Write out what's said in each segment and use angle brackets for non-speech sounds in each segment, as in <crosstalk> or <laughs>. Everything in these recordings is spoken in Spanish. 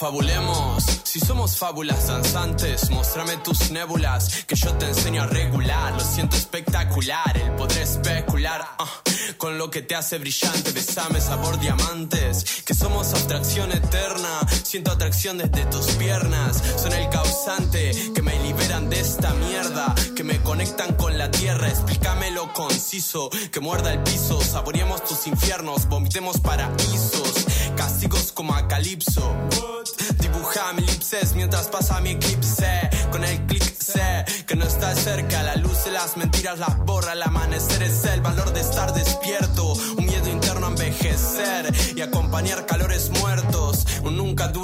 Confabulemos, si somos fábulas danzantes, muéstrame tus nébulas, que yo te enseño a regular. Lo siento espectacular, el poder especular ah, con lo que te hace brillante. Besame sabor diamantes, que somos abstracción eterna. Siento atracción desde tus piernas, son el causante que me liberan de esta mierda, que me conectan con la tierra. Explícamelo conciso, que muerda el piso. Saboreemos tus infiernos, vomitemos paraísos, castigos como a Calipso. Dibuja mi elipses mientras pasa mi eclipse. Con el clic sé que no está cerca. La luz de las mentiras las borra. El amanecer es el valor de estar despierto. Un miedo interno a envejecer y acompañar calores muertos.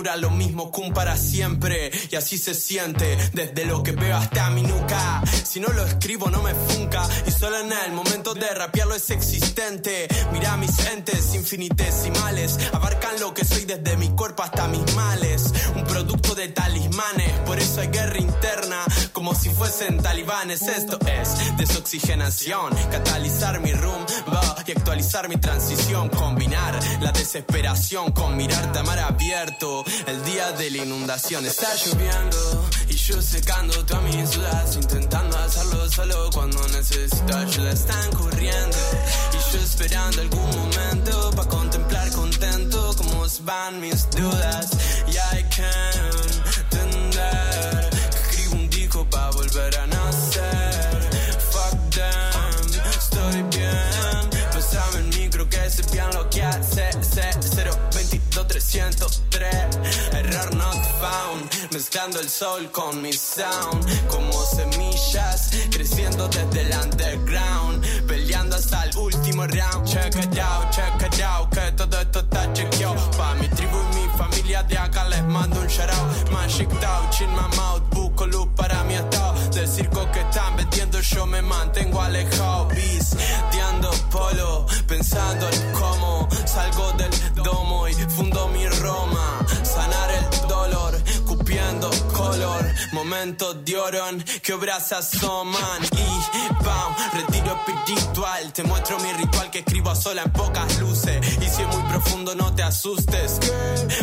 Dura lo mismo que un para siempre. Y así se siente desde lo que veo hasta mi nuca. Si no lo escribo, no me funca. Y solo en el momento de rapearlo es existente. Mira mis entes infinitesimales. Abarcan lo que soy desde mi cuerpo hasta mis males. Un producto de talismanes. Por eso hay guerra interna. Como si fuesen talibanes. Esto es desoxigenación. Catalizar mi rumbo y actualizar mi transición. Combinar la desesperación con mirarte a mar abierto. El día de la inundación está lloviendo. Y yo secando todas mis dudas. Intentando hacerlo solo cuando necesito ayuda. Están corriendo. Y yo esperando algún momento para contemplar contento cómo se van mis dudas. El sol con mi sound. Como semillas creciendo desde el underground. Peleando hasta el último round. Check it out, check it out. Que todo esto está chequeado. Pa' mi tribu y mi familia de acá les mando un shout out. Magic touch in my mouth. Busco luz para mi estado. Del circo que están vendiendo yo me mantengo alejado. Visteando polo. Pensando en cómo Momentos de orón que obras asoman. Y bam, retiro espiritual. Te muestro mi ritual que escribo sola en pocas luces. Y si es muy profundo, no te asustes.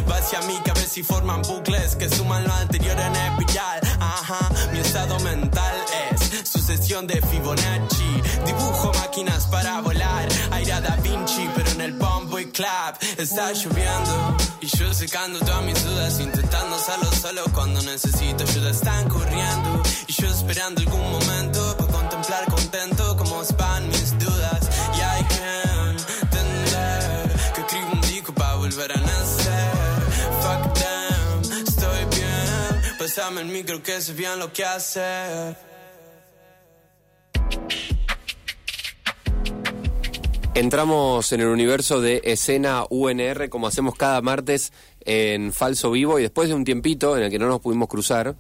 Va hacia mi cabeza y forman bucles que suman lo anterior en espiral. Ajá, mi estado mental es sucesión de Fibonacci. Dibujo máquinas para volar. Aira da Vinci, pero clap está lloviendo. Y yo secando todas mis dudas, intentando hacerlo solo cuando necesito ayuda. Están corriendo. Y yo esperando algún momento para contemplar contento cómo van mis dudas. Y I can entender que escribo un disco para volver a nacer. Fuck them, estoy bien. Pásame el micro que sé bien lo que hacer. Entramos en el universo de escena UNR como hacemos cada martes en Falso Vivo y después de un tiempito en el que no nos pudimos cruzar,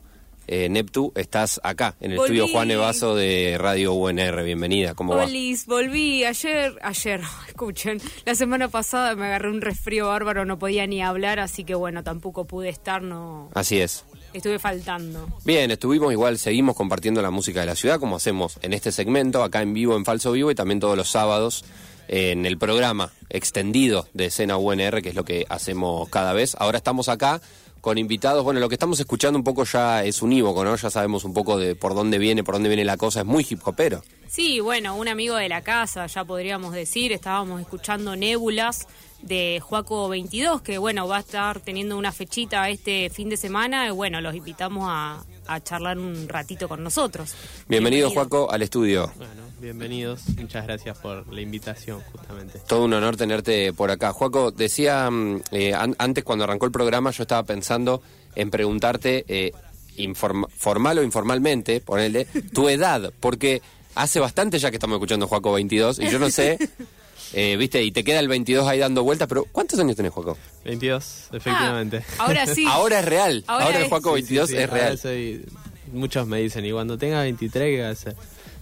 eh, Neptu, estás acá en el Volví. estudio Juan Evaso de Radio UNR. Bienvenida, ¿cómo va? Olis, volví ayer, ayer, <laughs> escuchen, la semana pasada me agarré un resfrío bárbaro, no podía ni hablar, así que bueno, tampoco pude estar, no, Así es. estuve faltando. Bien, estuvimos igual, seguimos compartiendo la música de la ciudad como hacemos en este segmento, acá en vivo, en Falso Vivo y también todos los sábados en el programa extendido de escena UNR, que es lo que hacemos cada vez. Ahora estamos acá con invitados. Bueno, lo que estamos escuchando un poco ya es unívoco, ¿no? Ya sabemos un poco de por dónde viene, por dónde viene la cosa. Es muy hip hopero. Sí, bueno, un amigo de la casa, ya podríamos decir, estábamos escuchando Nébulas de Juaco 22, que bueno, va a estar teniendo una fechita este fin de semana, y bueno, los invitamos a, a charlar un ratito con nosotros. Bienvenido, Juaco, al estudio. Bueno, bienvenidos. Muchas gracias por la invitación, justamente. Todo un honor tenerte por acá. Juaco, decía mm, eh, an- antes cuando arrancó el programa, yo estaba pensando en preguntarte, eh, informa- formal o informalmente, ponele, tu <laughs> edad, porque hace bastante ya que estamos escuchando Juaco 22 y yo no sé, <laughs> eh, viste, y te queda el 22 ahí dando vueltas, pero ¿cuántos años tenés, Juaco? 22, efectivamente. Ah, ahora sí. <laughs> Ahora es real, ahora, Ahora el es- Juaco Sí, 22 sí, sí, es real. soy- muchos me dicen, y cuando tenga 23, ¿qué va a hacer?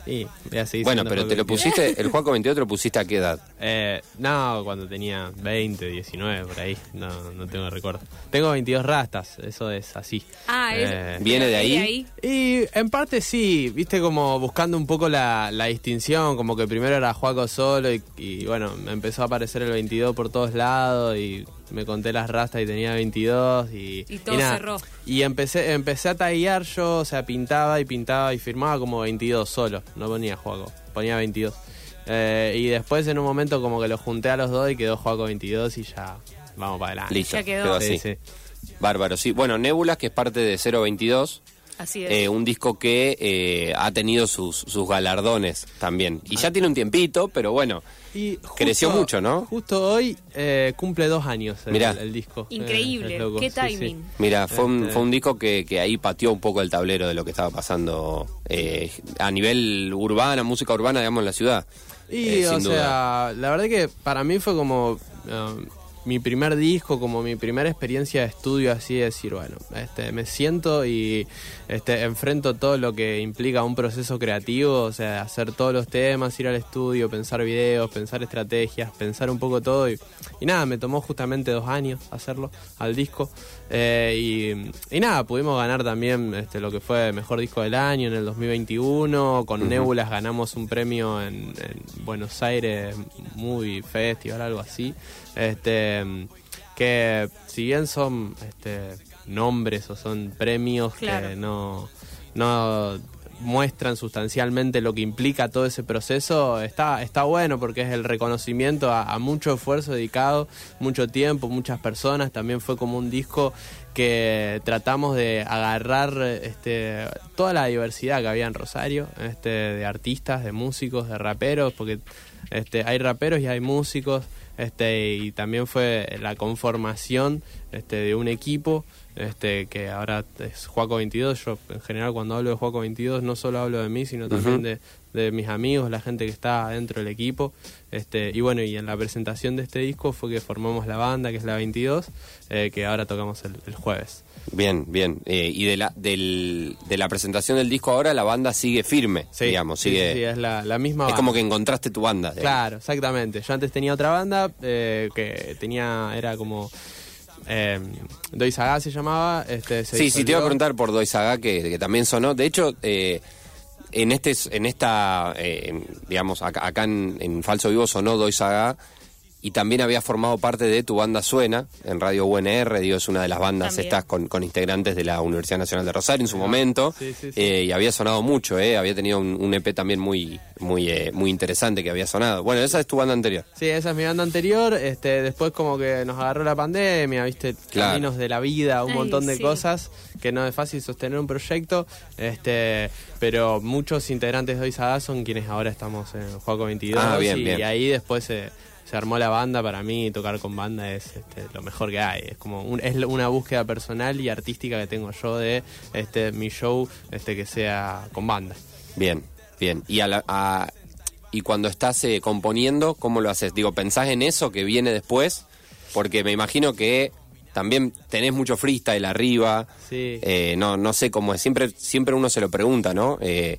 Y voy a seguir Bueno, siendo pero te lo 22. pusiste, el <laughs> Juaco 22 te lo pusiste a qué edad? Eh, no, cuando tenía 20, 19, por ahí. No, no tengo recuerdo. Tengo 22 rastas, eso es así. Ah, es, Eh, ¿Viene de ahí? Y en parte sí, viste como buscando un poco la, la distinción, como que primero era Juaco solo y, y, bueno, me empezó a aparecer el 22 por todos lados y me conté las rastas y tenía 22 y, Y todo nada. cerró. Y empecé, empecé a taguear yo, o sea, pintaba y pintaba y firmaba como 22 solo, no ponía Juaco, ponía 22. Eh, y después en un momento como que lo junté a los dos y quedó Juaco 22 y ya vamos para adelante. Listo, Ya quedó. así. Sí, sí. Bárbaro, sí. Bueno, Nébulas, que es parte de 022, Así es. eh, un disco que eh, ha tenido sus, sus galardones también. Y ya tiene un tiempito, pero bueno, Y justo- Creció mucho, ¿no? Justo hoy eh, cumple dos años el, Mirá. el disco. Increíble, Eh, loco, qué sí, sí. timing. mira, fue un, Este- fue un disco que, que ahí pateó un poco el tablero de lo que estaba pasando eh, a nivel urbana, música urbana, digamos, en la ciudad. Y, Eh, o sin duda. sea, la verdad que para mí fue como um, mi primer disco, como mi primera experiencia de estudio, así de decir, bueno, este, me siento y este, enfrento todo lo que implica un proceso creativo, o sea, hacer todos los temas, ir al estudio, pensar videos, pensar estrategias, pensar un poco todo. Y, y nada, me tomó justamente dos años hacerlo al disco. Eh, y, y nada, pudimos ganar también este, lo que fue mejor disco del año en el 2021. Con Nébulas ganamos un premio en, en Buenos Aires Movie Festival, algo así. Este, que si bien son este, nombres o son premios Claro. que no, no muestran sustancialmente lo que implica todo ese proceso, está, está bueno porque es el reconocimiento a, a mucho esfuerzo dedicado, mucho tiempo, muchas personas. También fue como un disco que tratamos de agarrar este, toda la diversidad que había en Rosario, este, de artistas, de músicos, de raperos, porque este, hay raperos y hay músicos, este, y también fue la conformación este, de un equipo este, que ahora es Juaco 22. Yo en general cuando hablo de Juaco 22 no solo hablo de mí, sino también de, de mis amigos, la gente que está dentro del equipo. Este, y bueno, y en la presentación de este disco fue que formamos la banda, que es la 22, eh, que ahora tocamos el, el jueves. Bien, bien. Eh, y de la, del, de la presentación del disco ahora, la banda sigue firme, digamos. sí, sigue, sí, sí, es la, la misma es banda. como que encontraste tu banda. digamos. Claro, exactamente. Yo antes tenía otra banda eh, que tenía, era como... Eh, Doy Saga se llamaba. Este, se Sí, sí, te iba a preguntar por Doy Saga, que, que también sonó. De hecho, eh, en este en esta, eh, digamos, acá, acá en, en Falso Vivo sonó Doy Saga y también había formado parte de Tu Banda Suena en Radio UNR, digo, es una de las bandas También. estas con, con integrantes de la Universidad Nacional de Rosario en su momento. Sí, sí, sí. Eh, y había sonado mucho, eh, había tenido un, un EP también muy, muy, eh, muy interesante que había sonado. Bueno, esa es tu banda anterior. Sí, esa es mi banda anterior. Este, después como que nos agarró la pandemia, viste, Claro. caminos de la vida, un Ay, montón de sí. cosas que no es fácil sostener un proyecto. Este, pero muchos integrantes de Hoy Saga son quienes ahora estamos en Juaco 22 Ah, bien, y, bien. ahí después se, se armó la banda. Para mí tocar con banda es este, lo mejor que hay. Es como un- es una búsqueda personal y artística que tengo yo de este mi show este que sea con banda. Bien, bien. Y, a la- a- y cuando estás eh, componiendo, ¿cómo lo haces? Digo, ¿pensás en eso que viene después? Porque me imagino que también tenés mucho freestyle arriba. Sí. Eh, no, no sé cómo es. Siempre, siempre uno se lo pregunta, ¿no? Eh,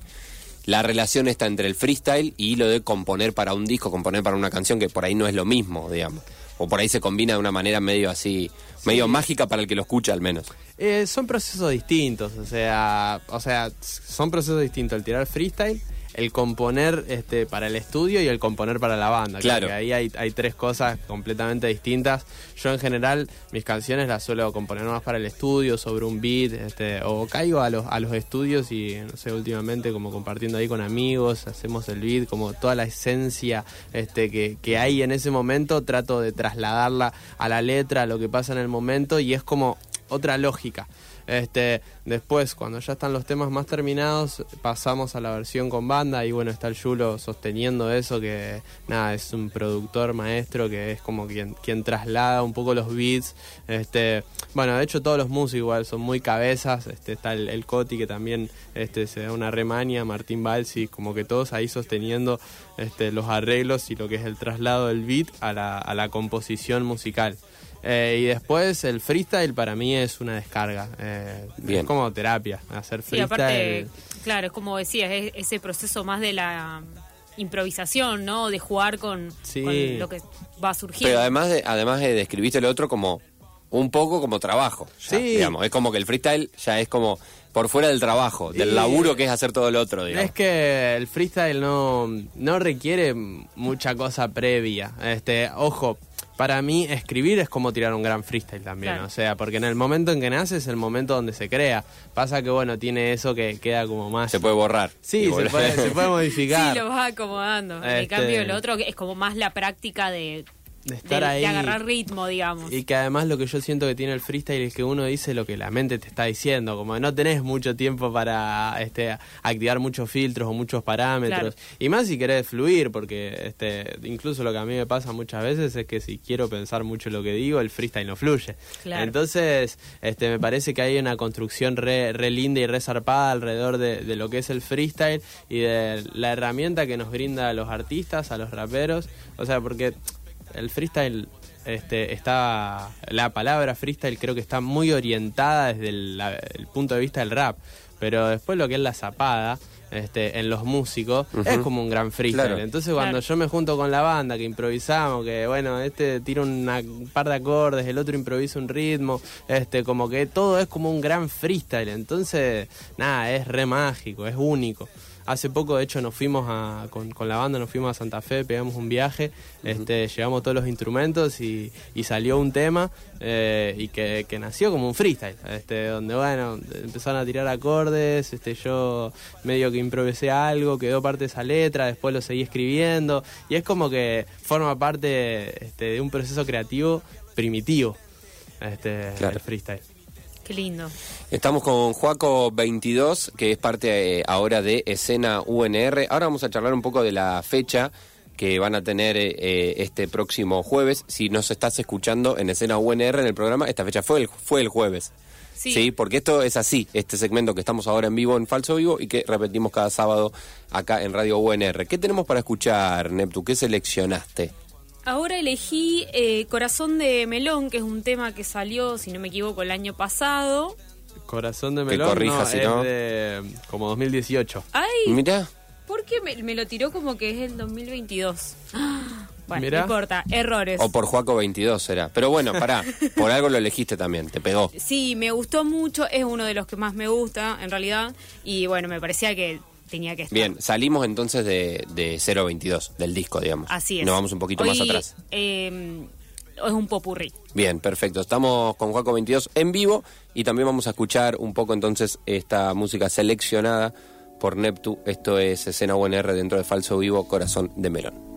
la relación está entre el freestyle y lo de componer para un disco, componer para una canción, que por ahí no es lo mismo, digamos. O por ahí se combina de una manera medio así, medio mágica para el que lo escucha al menos. Eh, son procesos distintos, o sea, o sea, son procesos distintos. El tirar freestyle, el componer este, para el estudio y el componer para la banda. Claro. que ahí hay, hay tres cosas completamente distintas. Yo en general mis canciones las suelo componer más para el estudio, sobre un beat, este, o caigo a los, a los estudios y no sé, últimamente como compartiendo ahí con amigos, hacemos el beat, como toda la esencia este, que, que hay en ese momento, trato de trasladarla a la letra, a lo que pasa en el momento y es como otra lógica. Este, después, cuando ya están los temas más terminados, pasamos a la versión con banda y bueno, está el Yulo sosteniendo eso, que nada, es un productor maestro que es como quien, quien traslada un poco los beats. Este, bueno, de hecho todos los músicos igual son muy cabezas, este, está el, el Coti que también este, se da una remaña, Martín Balsi, como que todos ahí sosteniendo este, los arreglos y lo que es el traslado del beat a la, a la composición musical. Eh, y después el freestyle para mí es una descarga. eh, Bien. Es como terapia. Hacer Sí, freestyle. aparte, claro, es como decías, es ese proceso más de la improvisación, ¿no? De jugar con, Sí. con lo que va surgiendo. Pero además, de, además de describiste lo otro como un poco como trabajo. ya, Sí. Digamos, es como que el freestyle ya es como por fuera del trabajo, del Y- laburo que es hacer todo lo otro, digamos. Es que el freestyle no, no requiere mucha cosa previa. Este, ojo, para mí escribir es como tirar un gran freestyle también, Claro. o sea, porque en el momento en que nace es el momento donde se crea. Pasa que, bueno, tiene eso que queda como más... Se puede borrar. Sí, se puede, se puede modificar. Sí, lo vas acomodando. En Este- cambio, el otro es como más la práctica de, De estar de- ahí. de agarrar ritmo, digamos. Y que además lo que yo siento que tiene el freestyle es que uno dice lo que la mente te está diciendo, como no tenés mucho tiempo para este, activar muchos filtros o muchos parámetros. Claro. Y más si querés fluir, porque este, incluso lo que a mí me pasa muchas veces es que si quiero pensar mucho lo que digo, el freestyle no fluye. Claro. Entonces, este, me parece que hay una construcción re, re linda y re zarpada alrededor de, de lo que es el freestyle y de la herramienta que nos brinda a los artistas, a los raperos. O sea, porque el freestyle este, está la palabra freestyle creo que está muy orientada desde el, la- el punto de vista del rap pero después lo que es la zapada este, en los músicos es como un gran freestyle Claro. entonces cuando Claro. yo me junto con la banda que improvisamos que bueno este tira una- un par de acordes el otro improvisa un ritmo este como que todo es como un gran freestyle entonces nada es re mágico es único Hace poco, de hecho, nos fuimos a, con, con la banda, nos fuimos a Santa Fe, pegamos un viaje, este, llevamos todos los instrumentos y, y salió un tema eh, y que, que nació como un freestyle, este, donde bueno, empezaron a tirar acordes, este, yo medio que improvisé algo, quedó parte de esa letra, después lo seguí escribiendo y es como que forma parte este, de un proceso creativo primitivo, este, Claro. el freestyle. Qué lindo. Estamos con Juaco 22, que es parte eh, ahora de Escena UNR. Ahora vamos a charlar un poco de la fecha que van a tener eh, este próximo jueves. Si nos estás escuchando en Escena UNR en el programa, esta fecha fue el, fue el jueves. Sí. porque esto es así, este segmento que estamos ahora en vivo en Falso Vivo y que repetimos cada sábado acá en Radio UNR. ¿Qué tenemos para escuchar, Neptu? ¿Qué seleccionaste? Ahora elegí eh, Corazón de Melón, que es un tema que salió, si no me equivoco, el año pasado. Corazón de Que melón, corrija no, si es no. de como 2018. ¡Ay! Mira, ¿Por qué me, me lo tiró como que es el 2022? Ah, <gasps> Bueno, Mirá. no importa, errores. o por Juaco 22 será. Pero bueno, pará, <laughs> por algo lo elegiste también, te pegó. Sí, me gustó mucho, es uno de los que más me gusta, en realidad. Y bueno, me parecía que tenía que estar. Bien, salimos entonces de, de 022, del disco, digamos. Así es. Nos vamos un poquito Hoy, más atrás. eh, es un popurrí. Bien, perfecto. Estamos con Juaco 22 en vivo y también vamos a escuchar un poco entonces esta música seleccionada por Neptu. Esto es escena UNR dentro de Falso Vivo, Corazón de Melón.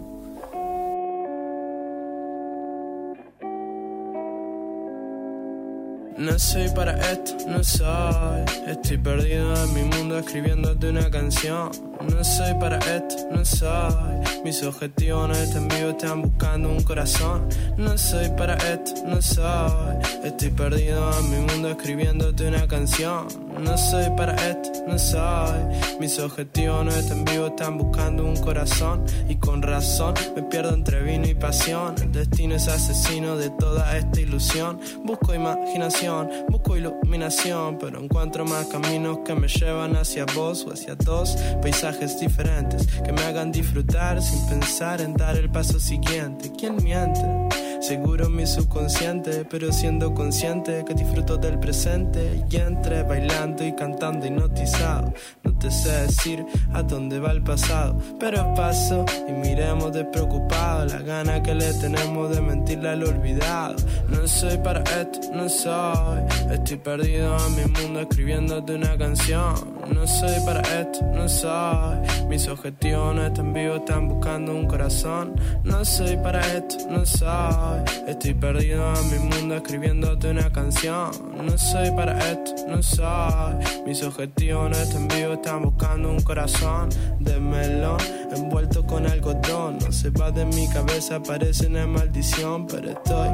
No soy para esto, no soy. Estoy perdido en mi mundo escribiéndote una canción. No soy para esto, no soy. Mis objetivos no están vivos, están buscando un corazón. No soy para esto, no soy. Estoy perdido en mi mundo escribiéndote una canción. No soy para esto, no soy. Mis objetivos no están vivos, están buscando un corazón. Y con razón me pierdo entre vino y pasión. El destino es asesino de toda esta ilusión. Busco imaginación, busco iluminación. Pero encuentro más caminos que me llevan hacia vos o hacia dos paisajes diferentes. Que me hagan disfrutar sin pensar en dar el paso siguiente. ¿Quién miente? Seguro mi subconsciente, pero siendo consciente que disfruto del presente y entre bailando y cantando hipnotizado. No te sé decir a dónde va el pasado, pero paso y miremos despreocupado la gana que le tenemos de mentirle al olvidado. No soy para esto, no soy. Estoy perdido en mi mundo escribiéndote una canción. No soy para esto, no soy. Mis objetivos no están vivos, están buscando un corazón. No soy para esto, no soy. Estoy perdido en mi mundo escribiéndote una canción. No soy para esto, no soy. Mis objetivos no están vivos, buscando un corazón de melón envuelto con algodón. No se va de mi cabeza, parece una maldición, pero estoy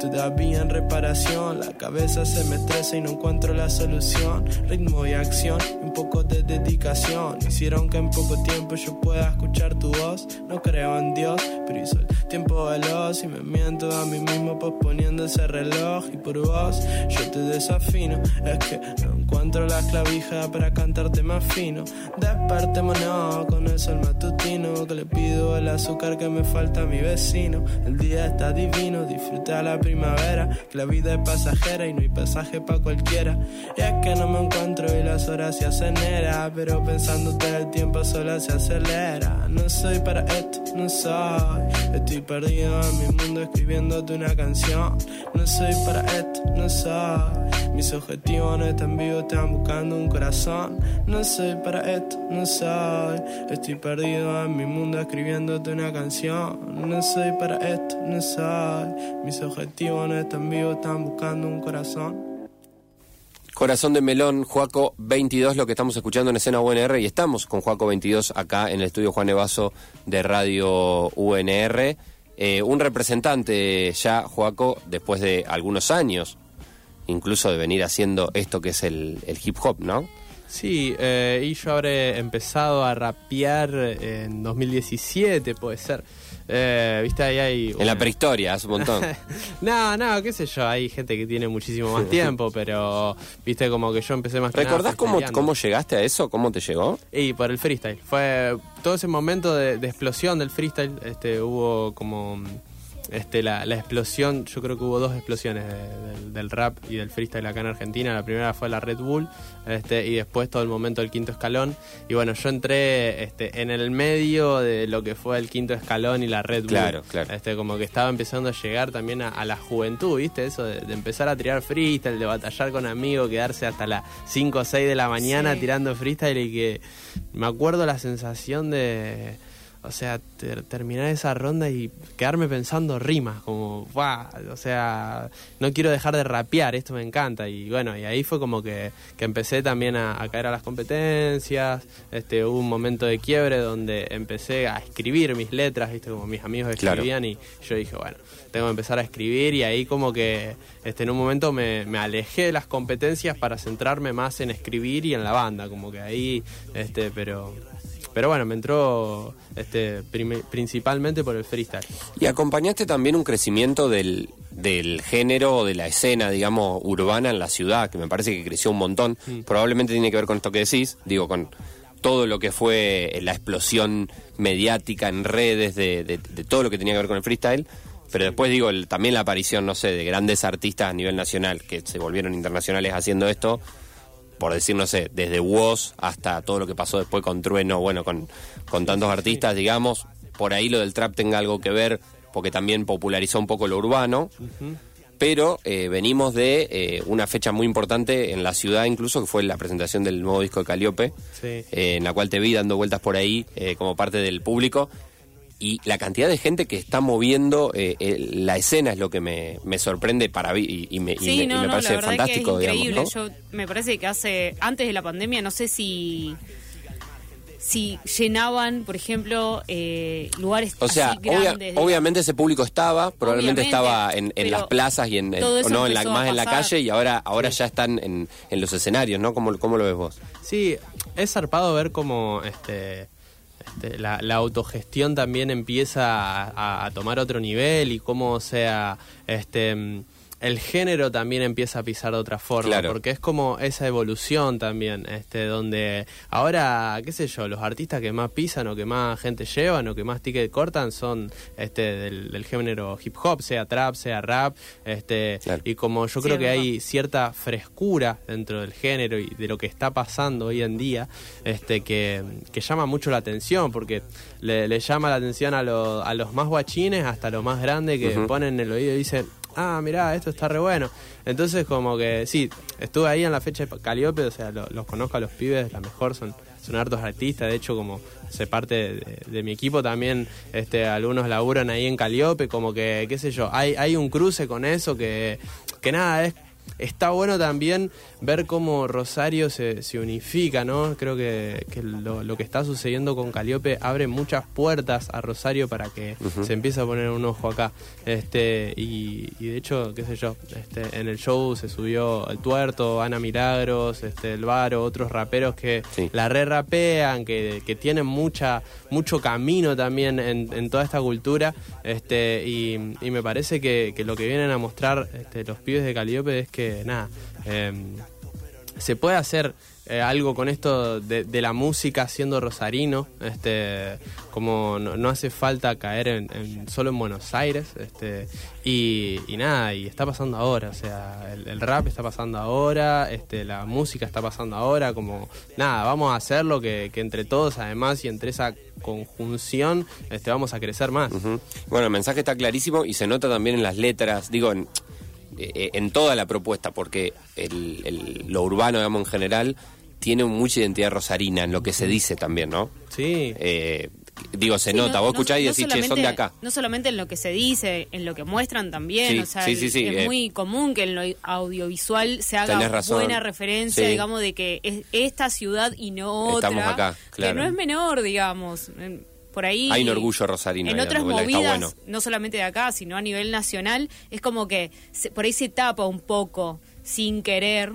todavía en reparación. La cabeza se me estresa y no encuentro la solución. Ritmo y acción, un poco de dedicación. Hicieron que en poco tiempo yo pueda escuchar tu voz. No creo en Dios, pero hizo el tiempo veloz y me miento a mí mismo posponiendo ese reloj. Y por vos yo te desafino. Es que no encuentro la clavija para cantarte más fino. Despertémonos con el sol matutino. Que le pido el azúcar que me falta a mi vecino. El día está divino, disfruta la primavera. Que la vida es pasajera y no hay pasaje para cualquiera. Y es que no me encuentro y las horas se acelera. Pero pensándote el tiempo solo se acelera. No soy para esto, no soy. Estoy perdido en mi mundo escribiéndote una canción. No soy para esto, no soy. Mis objetivos no están vivos, están buscando un corazón. No soy para esto, no soy. Estoy perdido en mi mundo escribiéndote una canción. No soy para esto, no soy. Mis objetivos no están vivos, están buscando un corazón. Corazón de Melón, Juaco 22, lo que estamos escuchando en escena UNR y estamos con Juaco 22 acá en el estudio Juan Evaso de Radio UNR. Eh, un representante ya, Juaco, después de algunos años, incluso de venir haciendo esto que es el, el hip hop, ¿no? Sí, eh, y yo habré empezado a rapear en 2017, puede ser. Eh, Viste, ahí hay... En la prehistoria, hace un montón. <laughs> no, no, qué sé yo, hay gente que tiene muchísimo más <laughs> tiempo, pero viste como que yo empecé más que nada ¿Recordás cómo, cómo llegaste a eso? ¿Cómo te llegó? Y por el freestyle. Fue todo ese momento de, de explosión del freestyle. Este, hubo como este, la, la explosión. Yo creo que hubo dos explosiones de- del, del rap y del freestyle acá en Argentina. La primera fue la Red Bull este, y después todo el momento del quinto escalón. Y bueno, yo entré este, en el medio de lo que fue el quinto escalón y la Red Bull. Claro, claro. Este, como que estaba empezando a llegar también a, a la juventud, ¿viste? Eso de, de empezar a tirar freestyle, de batallar con amigos, quedarse hasta las 5 o 6 de la mañana Sí. tirando freestyle y que me acuerdo la sensación de, o sea, ter- terminar esa ronda y quedarme pensando rimas, como, "Buah", o sea, no quiero dejar de rapear, esto me encanta. Y bueno, y ahí fue como que, que empecé también a, a caer a las competencias, este, hubo un momento de quiebre donde empecé a escribir mis letras, viste, como mis amigos Claro. escribían y yo dije, bueno, tengo que empezar a escribir y ahí como que este, en un momento me, me alejé de las competencias para centrarme más en escribir y en la banda, como que ahí, este, pero... Pero bueno, me entró este, principalmente por el freestyle. Y acompañaste también un crecimiento del, del género o de la escena, digamos, urbana en la ciudad, que me parece que creció un montón. Probablemente tiene que ver con esto que decís, digo, con todo lo que fue la explosión mediática en redes de, de- de todo lo que tenía que ver con el freestyle. Pero después digo, el- también la aparición, no sé, de grandes artistas a nivel nacional que se volvieron internacionales haciendo esto, por decir, no sé, desde Woz hasta todo lo que pasó después con Trueno, bueno, con, con tantos artistas, digamos, por ahí lo del trap tenga algo que ver, porque también popularizó un poco lo urbano, pero eh, venimos de eh, una fecha muy importante en la ciudad incluso, que fue la presentación del nuevo disco de Caliope, Sí. eh, en la cual te vi dando vueltas por ahí como parte del público. Y la cantidad de gente que está moviendo eh, eh, la escena es lo que me, me sorprende para y, y me, y me- y no, me no, parece la fantástico, que es digamos. Yo me parece que hace antes de la pandemia no sé si si llenaban, por ejemplo, eh, lugares O sea, así obvia- grandes. obviamente ese público estaba, probablemente estaba en, en las plazas y en, no en la, más en la calle y ahora ahora ya están en, en los escenarios, ¿no? ¿Cómo, cómo lo ves vos? Sí, es zarpado ver cómo este, la, la autogestión también empieza a, tomar otro nivel y cómo, sea, este, mm, el género también empieza a pisar de otra forma, Claro. porque es como esa evolución también, este, donde ahora, qué sé yo, los artistas que más pisan o que más gente llevan o que más ticket cortan son este, del, del género hip hop, sea trap, sea rap, este, Claro. y como yo creo que verdad. hay cierta frescura dentro del género y de lo que está pasando hoy en día, este que, que llama mucho la atención, porque le, le llama la atención a, lo- a los más guachines hasta los más grandes que ponen en el oído y dicen, ah, mirá, esto está re bueno. Entonces como que sí, estuve ahí en la fecha de Caliope, o sea, lo- los conozco a los pibes, la mejor, son, son hartos artistas, de hecho como se parte de, mi equipo también, este, algunos laburan ahí en Caliope, como que, qué sé yo, hay, hay un cruce con eso que, que nada, es está bueno también ver cómo Rosario se, se unifica, ¿no? Creo que, que lo, lo que está sucediendo con Caliope abre muchas puertas a Rosario para que se empiece a poner un ojo acá. Este, y, y de hecho, qué sé yo, este, en el show se subió el tuerto, Ana Milagros, este, el Varo, otros raperos que Sí. la re rapean, que, que tienen mucha, mucho camino también en, en toda esta cultura. Este, y, y me parece que, que lo que vienen a mostrar este, los pibes de Caliope es que nada. em, se puede hacer eh, algo con esto de, la música siendo rosarino, este, como no, hace falta caer en, en- solo en Buenos Aires, este, y, nada, y está pasando ahora, o sea, el, rap está pasando ahora, este, la música está pasando ahora, como nada, vamos a hacerlo que, entre todos además y entre esa conjunción este, vamos a crecer más. Bueno, el mensaje está clarísimo y se nota también en las letras, digo, en, eh, en toda la propuesta, porque el, el- lo urbano, digamos, en general, tiene mucha identidad rosarina en lo que se dice también, ¿no? Sí, Eh, digo, se Sí, nota, no- vos no- escuchás y no decís, che, son de acá. No solamente en lo que se dice, en lo que muestran también. Sí, o sea, sí, sí, sí, es eh, muy común que en lo audiovisual se haga razón. buena referencia, Sí. digamos, de que es esta ciudad y no otra. Estamos acá, claro. Que no es menor, digamos. En- Por ahí. Hay un orgullo rosarino, En otras movidas, bueno. no solamente de acá, sino a nivel nacional, es como que se- por ahí se tapa un poco, sin querer.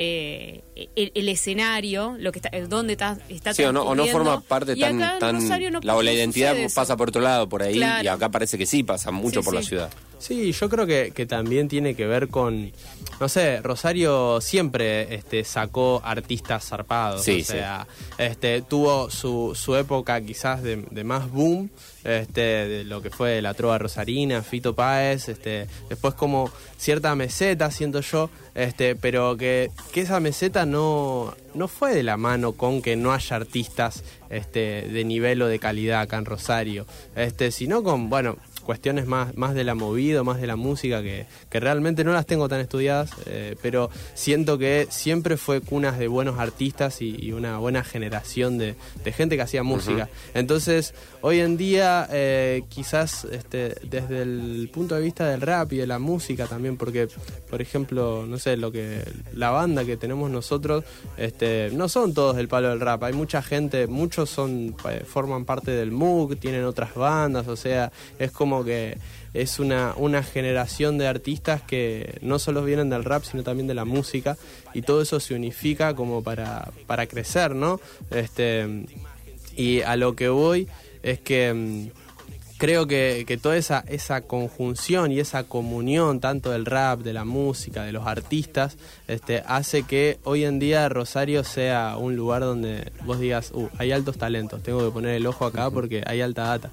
eh, el, el escenario, lo que está, el dónde está, está Sí, o no, o no transcurriendo. forma parte Y tan... tan no- la, o la identidad pasa por otro lado, por ahí, y acá parece que sí, pasa mucho Sí, por la ciudad. Sí, yo creo que, que también tiene que ver con, no sé, Rosario siempre este, sacó artistas zarpados, Sí, o sea, este, tuvo su, su época quizás de, de más boom, este, de lo que fue la trova rosarina, Fito Páez, este, después como cierta meseta, siento yo, este, pero que, que esa meseta no, no fue de la mano con que no haya artistas este, de nivel o de calidad acá en Rosario, este, sino con, bueno, cuestiones más, más de la movida, más de la música, que, que realmente no las tengo tan estudiadas, eh, pero siento que siempre fue cunas de buenos artistas y, y una buena generación de, de gente que hacía música. Entonces, hoy en día, eh, quizás este, desde el punto de vista del rap y de la música también, porque, por ejemplo, no sé, lo que la banda que tenemos nosotros, este, no son todos del palo del rap, hay mucha gente, muchos son eh, forman parte del MOOC, tienen otras bandas, o sea, es como que es una, una generación de artistas que no solo vienen del rap, sino también de la música, y todo eso se unifica como para, para crecer, ¿no? Este, y a lo que voy es que mm, creo que, que toda esa, esa conjunción y esa comunión tanto del rap, de la música, de los artistas, este, hace que hoy en día Rosario sea un lugar donde vos digas, uh, hay altos talentos, tengo que poner el ojo acá porque hay alta data.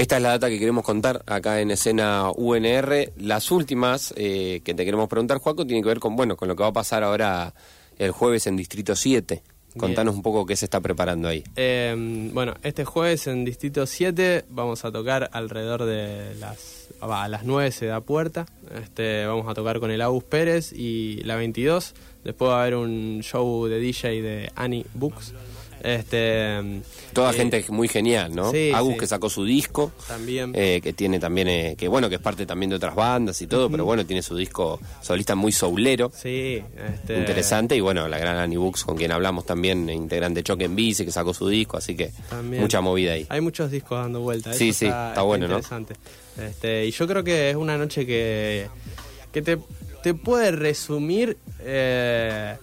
Esta es la data que queremos contar acá en escena UNR. Las últimas eh, que te queremos preguntar, Juaco, tienen que ver con, bueno, con lo que va a pasar ahora el jueves en Distrito 7. Contanos un poco qué se está preparando ahí. Eh, bueno, este jueves en Distrito 7 vamos a tocar alrededor de las... a las 9 se da puerta. Este, vamos a tocar con el Agus Pérez y la 22. Después va a haber un show de DJ de Annie Books. Este, Toda eh, gente muy genial, ¿no? sí, Agus sí. que sacó su disco, También. eh, que tiene también, eh, que bueno, que es parte también de otras bandas y todo, pero bueno, tiene su disco solista muy soulero. Sí, este, Interesante y bueno, la gran Annie Books con quien hablamos también, eh, integrante de Choque en Bici, que sacó su disco, así que También. mucha movida ahí. Hay muchos discos dando vuelta. Sí, sí, está bueno, ¿no? interesante. Este, y yo creo que es una noche que, que te, te puede resumir eh,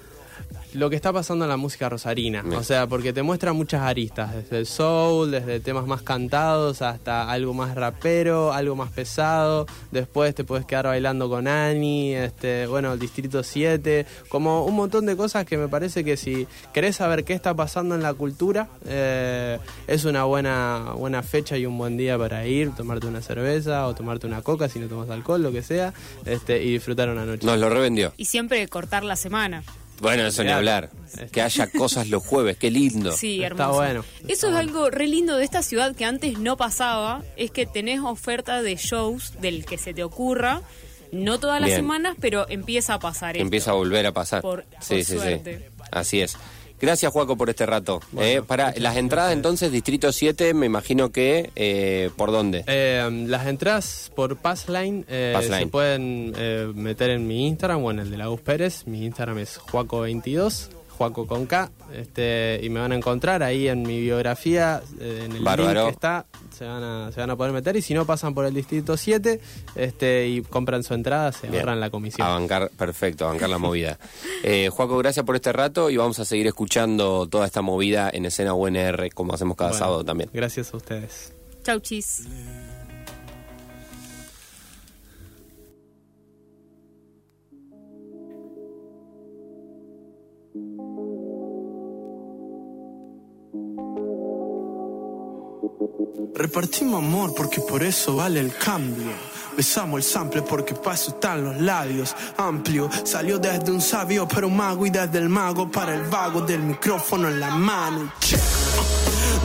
lo que está pasando en la música rosarina. Bien. O sea, porque te muestra muchas aristas, desde el soul, desde temas más cantados hasta algo más rapero, algo más pesado. Después te puedes quedar bailando con Ani, este, bueno, el Distrito 7, como un montón de cosas que me parece que si querés saber qué está pasando en la cultura, eh, es una buena, buena fecha y un buen día para ir, tomarte una cerveza o tomarte una coca si no tomas alcohol, lo que sea, este, y disfrutar una noche. Nos lo revendió. Y siempre cortar la semana. Bueno, eso ni hablar. Que haya cosas los jueves, qué lindo. Sí, Está hermoso. bueno, Eso está es bueno. algo re lindo de esta ciudad que antes no pasaba, es que tenés oferta de shows del que se te ocurra, no todas las Bien. semanas, pero empieza a pasar esto. Empieza a volver a pasar. Por- sí, por sí, suerte. sí. Así es. Gracias, Juaco, por este rato. Bueno, Eh, para las entradas, entonces, Distrito 7, me imagino que. eh, ¿Por dónde? Eh, las entradas por Passline, eh, Passline. se pueden eh, meter en mi Instagram o en el de la Gus Pérez. Mi Instagram es Juaco22, Juaco con K. Este, y me van a encontrar ahí en mi biografía, eh, en el Bárbaro. link que está, se van, a, se van a poder meter. Y si no, pasan por el Distrito 7 este, y compran su entrada, se Bien. ahorran la comisión. A bancar, perfecto, a bancar la movida. <laughs> Eh, Juaco, gracias por este rato y vamos a seguir escuchando toda esta movida en escena UNR, como hacemos cada Bueno, sábado también. Gracias a ustedes. Chau, chis. Repartimos amor porque por eso vale el cambio. Besamos el sample porque paso están los labios. Amplio, salió desde un sabio, pero mago y desde el mago para el vago del micrófono en la mano.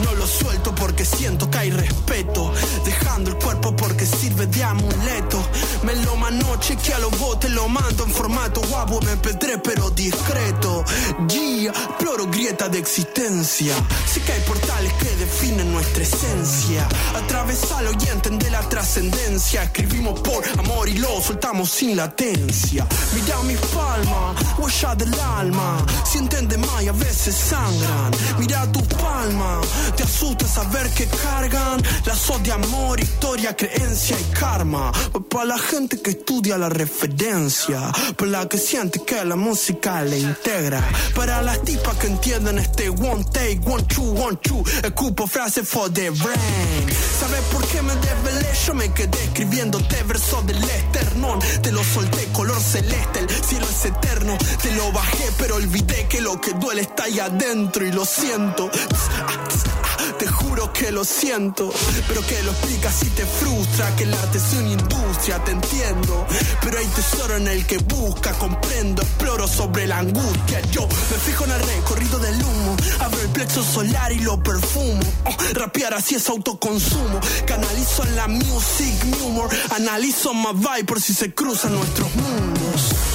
No lo suelto porque siento que hay respeto. Dejando el cuerpo porque sirve de amuleto. Me lo manoche que a los botes lo mando en formato guapo, me pedré pero discreto. Guía, exploro grieta de existencia. Sé que hay portales que definen nuestra esencia. Atravesalo y entender la trascendencia. Escribimos por amor y lo soltamos sin latencia. Mira mis palmas, huella del alma. Sienten de más y a veces sangran. Mira tus palmas, te asusta saber que cargan lazos de amor, historia, creencia y karma. Para la gente que estudia la referencia, para la que siente que la música le integra. Para las tipas que entienden este one take, one two, one two. Escupo frases for the brain. ¿Sabes por qué me desvelé? Yo me quedé escribiéndote versos del esternón. Te lo solté color celeste, el cielo es eterno. Te lo bajé, pero olvidé que lo que duele está ahí adentro y lo siento. Te juro que lo siento, pero que lo explicas si te frustra. Que el arte es una industria, te entiendo. Pero hay tesoro en el que busca, comprendo, exploro sobre la angustia. Yo me fijo en el recorrido del humo, abro el plexo solar y lo perfumo. Oh, rapear así es autoconsumo. Canalizo en la music, mi humor. Analizo más vibe por si se cruzan nuestros mundos.